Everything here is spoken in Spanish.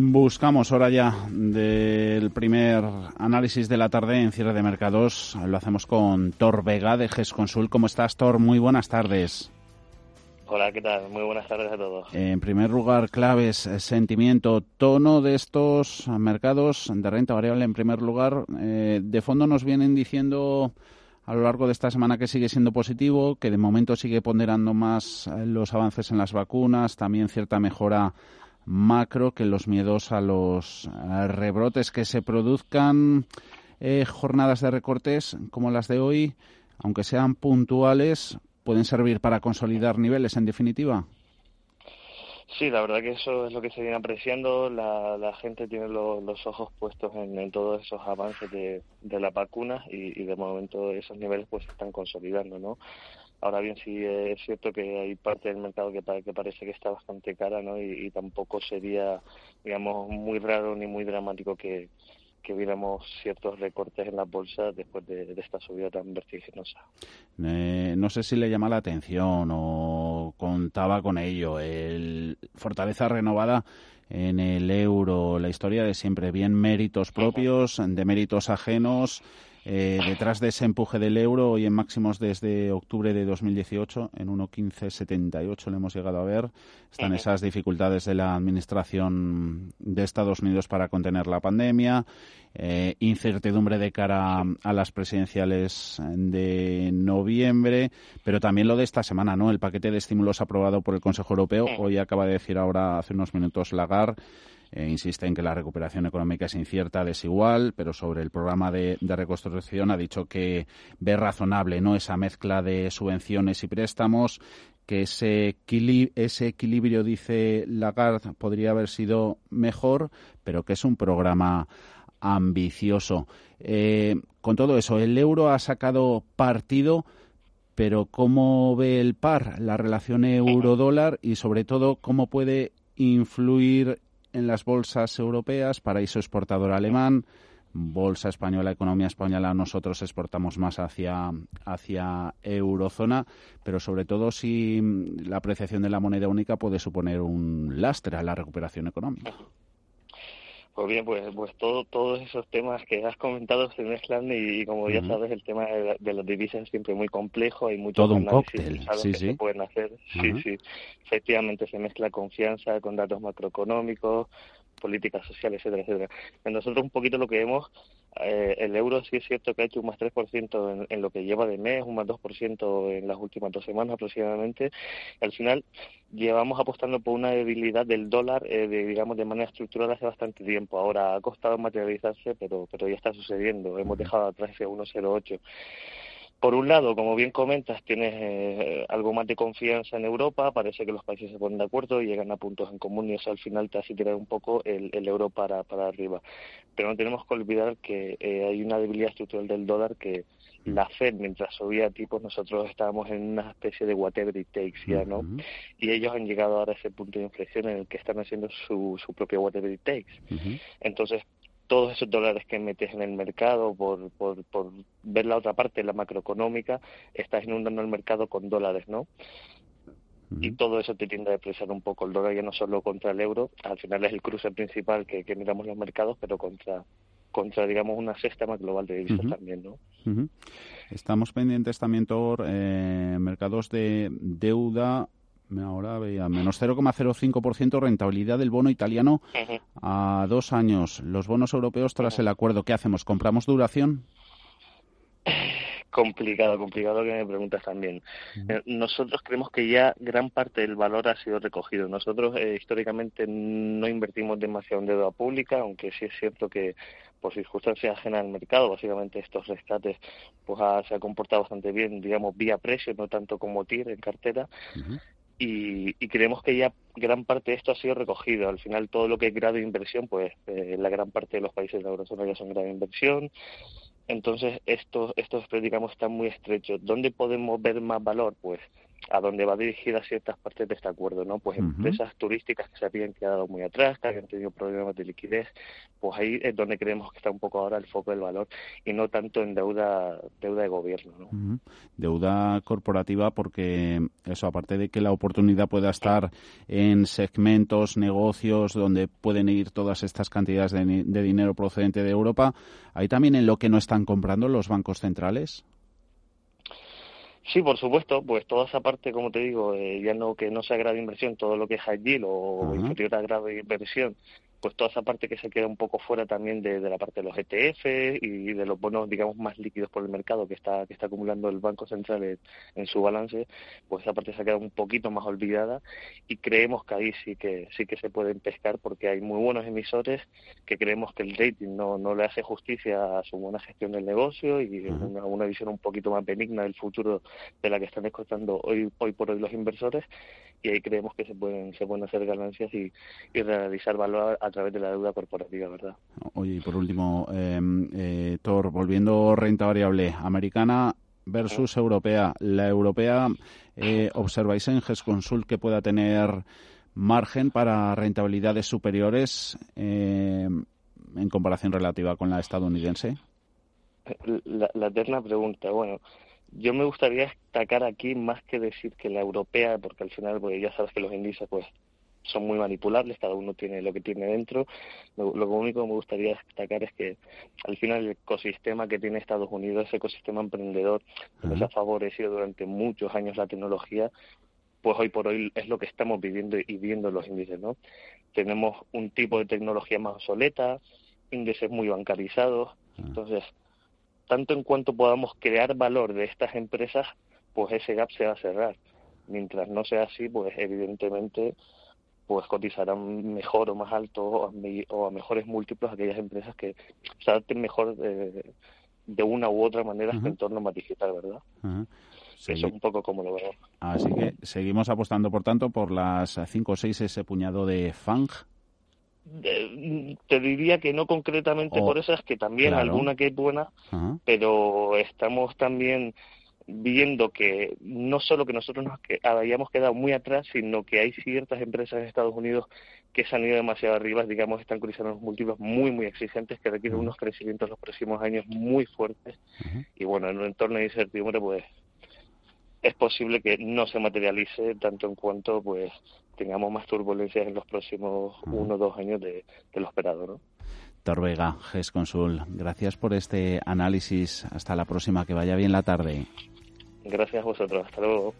Buscamos hora ya del primer análisis de la tarde en cierre de mercados. Lo hacemos con Thor Vega de GESConsul. ¿Cómo estás, Thor? Muy buenas tardes. Hola, ¿qué tal? Muy buenas tardes a todos. En primer lugar, claves, eh, sentimiento, tono de estos mercados de renta variable. En primer lugar, eh, de fondo nos vienen diciendo a lo largo de esta semana que sigue siendo positivo, que de momento sigue ponderando más eh, los avances en las vacunas, también cierta mejora macro que los miedos a los eh, rebrotes que se produzcan eh, jornadas de recortes como las de hoy, aunque sean puntuales, pueden servir para consolidar niveles en definitiva. Sí, la verdad que eso es lo que se viene apreciando. La, gente tiene los ojos puestos en, todos esos avances de, de las vacunas y, y, de momento esos niveles pues se están consolidando, ¿no? Ahora bien, sí es cierto que hay parte del mercado que, que parece que está bastante cara, ¿no? Y, tampoco sería, digamos, muy raro ni muy dramático que, que viéramos ciertos recortes en la bolsa después de, esta subida tan vertiginosa. Eh, no sé si le llama la atención o contaba con ello. El Fortaleza renovada en el euro, la historia de siempre, bien méritos propios, de méritos ajenos. Eh, detrás de ese empuje del euro, hoy en máximos desde octubre de 2018, en 1.1578 lo hemos llegado a ver, están esas dificultades de la Administración de Estados Unidos para contener la pandemia, eh, incertidumbre de cara a las presidenciales de noviembre, pero también lo de esta semana, ¿no? El paquete de estímulos aprobado por el Consejo Europeo, hoy acaba de decir ahora, hace unos minutos, Lagarde, eh, insiste en que la recuperación económica es incierta, desigual, pero sobre el programa de, reconstrucción ha dicho que ve razonable no esa mezcla de subvenciones y préstamos, que ese, ese equilibrio, dice Lagarde, podría haber sido mejor, pero que es un programa ambicioso. Eh, con todo eso, el euro ha sacado partido, pero ¿cómo ve el par, la relación euro-dólar y sobre todo cómo puede influir en las bolsas europeas, paraíso exportador alemán, bolsa española, economía española, nosotros exportamos más hacia, hacia eurozona, pero sobre todo si la apreciación de la moneda única puede suponer un lastre a la recuperación económica. Pues bien, pues, pues todo, todos esos temas que has comentado se mezclan y, como ya sabes, el tema de, las divisas es siempre muy complejo, hay muchos todo un cóctel, sí, que se pueden hacer. Sí, sí, efectivamente se mezcla confianza con datos macroeconómicos, políticas sociales, etcétera, etcétera. Nosotros un poquito lo que vemos eh, el euro sí es cierto que ha hecho un más 3% en, en lo que lleva de mes, un más 2% en las últimas dos semanas aproximadamente. Al final llevamos apostando por una debilidad del dólar, eh, de, digamos, de manera estructural hace bastante tiempo. Ahora ha costado materializarse, pero, pero ya está sucediendo. Hemos dejado atrás ese 1,08 por un lado, como bien comentas, tienes eh, algo más de confianza en Europa, parece que los países se ponen de acuerdo y llegan a puntos en común y eso al final te hace tirar un poco el, euro para, para arriba. Pero no tenemos que olvidar que eh, hay una debilidad estructural del dólar que la Fed, mientras subía tipos, nosotros estábamos en una especie de whatever it takes ya, ¿no? Y ellos han llegado ahora a ese punto de inflexión en el que están haciendo su, su propio whatever it takes. Entonces, todos esos dólares que metes en el mercado por, por, por ver la otra parte, la macroeconómica, estás inundando el mercado con dólares, ¿no? Y todo eso te tiende a depreciar un poco el dólar, ya no solo contra el euro, al final es el cruce principal que, que miramos los mercados, pero contra, contra digamos, una más global de divisas también, ¿no? Estamos pendientes también, por eh, mercados de deuda Ahora veía menos 0,05% rentabilidad del bono italiano a dos años. Los bonos europeos tras el acuerdo, ¿qué hacemos? ¿Compramos duración? Complicado, complicado que me preguntas también. Eh, nosotros creemos que ya gran parte del valor ha sido recogido. Nosotros eh, históricamente no invertimos demasiado en deuda pública, aunque sí es cierto que por circunstancias ajenas al mercado, básicamente estos rescates pues se ha comportado bastante bien, digamos, vía precio, no tanto como TIR en cartera y, creemos que ya gran parte de esto ha sido recogido. Al final, todo lo que es grado de inversión, pues eh, la gran parte de los países de la eurozona ya son grado de inversión. Entonces, estos, estos digamos, están muy estrechos. ¿Dónde podemos ver más valor? Pues a dónde va dirigida ciertas partes de este acuerdo, ¿no? Pues empresas turísticas que se habían quedado muy atrás, que habían tenido problemas de liquidez, pues ahí es donde creemos que está un poco ahora el foco del valor y no tanto en deuda deuda de gobierno, ¿no? Deuda corporativa porque eso aparte de que la oportunidad pueda estar en segmentos, negocios donde pueden ir todas estas cantidades de, de dinero procedente de Europa, hay también en lo que no están comprando los bancos centrales. Sí, por supuesto, pues toda esa parte, como te digo, eh, ya no que no sea grado de inversión, todo lo que es high yield o inferior a grado de inversión, pues toda esa parte que se queda un poco fuera también de, la parte de los ETF y de los bonos, digamos, más líquidos por el mercado que está que está acumulando el Banco Central en, su balance, pues esa parte se ha quedado un poquito más olvidada y creemos que ahí sí que sí que se pueden pescar porque hay muy buenos emisores que creemos que el rating no, no le hace justicia a su buena gestión del negocio y una, una visión un poquito más benigna del futuro de la que están descontando hoy hoy por hoy los inversores y ahí creemos que se pueden se pueden hacer ganancias y, y realizar valor a través de la deuda corporativa, ¿verdad? Oye, y por último, em, eh, Thor, volviendo renta variable americana versus europea. La europea, eh, ¿observáis en GESConsult que pueda tener margen para rentabilidades superiores em, en comparación relativa con la estadounidense? La, la eterna pregunta. Bueno, yo me gustaría destacar aquí más que decir que la europea, porque al final pues ya sabes que los índices pues son muy manipulables, cada uno tiene lo que tiene dentro. Lo, único que me gustaría destacar es que al final el ecosistema que tiene Estados Unidos, ese ecosistema emprendedor, que nos ha favorecido durante muchos años la tecnología, pues hoy por hoy es lo que estamos viviendo y viendo los índices, ¿no? Tenemos un tipo de tecnología más obsoleta, índices muy bancarizados, entonces, tanto en cuanto podamos crear valor de estas empresas, pues ese gap se va a cerrar. Mientras no sea así, pues evidentemente pues cotizarán mejor o más alto o a, mejores múltiplos aquellas empresas que se adapten mejor de, de una u otra manera a su entorno más digital, ¿verdad? Eso es un poco como lo veo. Así que seguimos apostando, por tanto, por las 5 o 6 ese puñado de FANG. Te diría que no concretamente por esas, que también alguna que es buena, pero estamos también viendo que no solo que nosotros nos hayamos quedado muy atrás, sino que hay ciertas empresas en Estados Unidos que se han ido demasiado arriba, digamos, están cruzando unos múltiplos muy, muy exigentes que requieren unos crecimientos en los próximos años muy fuertes. Y bueno, en un entorno de incertidumbre, pues es posible que no se materialice tanto en cuanto pues tengamos más turbulencias en los próximos uno o dos años de, de lo esperado, ¿no? Torvega, GES Consul, gracias por este análisis. Hasta la próxima, que vaya bien la tarde. Gracias a vosotros. Hasta luego.